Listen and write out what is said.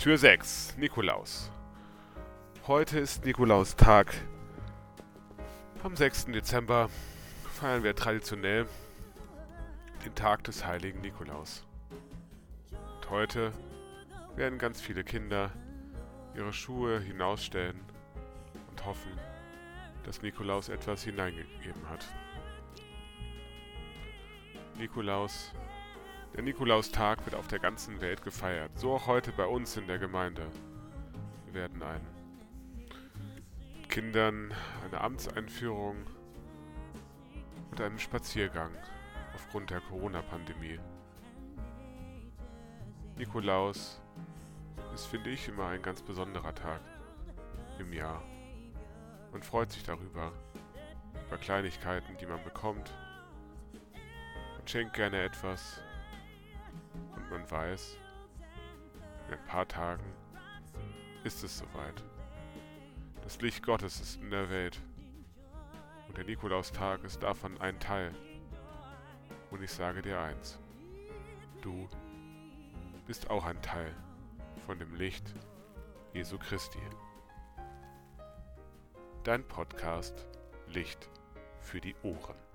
Tür 6, Nikolaus. Heute ist Nikolaustag. Am 6. Dezember feiern wir traditionell den Tag des heiligen Nikolaus. Und heute werden ganz viele Kinder ihre Schuhe hinausstellen und hoffen, dass Nikolaus etwas hineingegeben hat. Nikolaus der Nikolaustag wird auf der ganzen Welt gefeiert, so auch heute bei uns in der Gemeinde. Wir werden einen Kindern eine Amtseinführung und einen Spaziergang aufgrund der Corona-Pandemie. Nikolaus ist, finde ich, immer ein ganz besonderer Tag im Jahr. Man freut sich darüber, über Kleinigkeiten, die man bekommt. Man schenkt gerne etwas man weiß, in ein paar Tagen ist es soweit. Das Licht Gottes ist in der Welt. Und der Nikolaustag ist davon ein Teil. Und ich sage dir eins. Du bist auch ein Teil von dem Licht Jesu Christi. Dein Podcast Licht für die Ohren.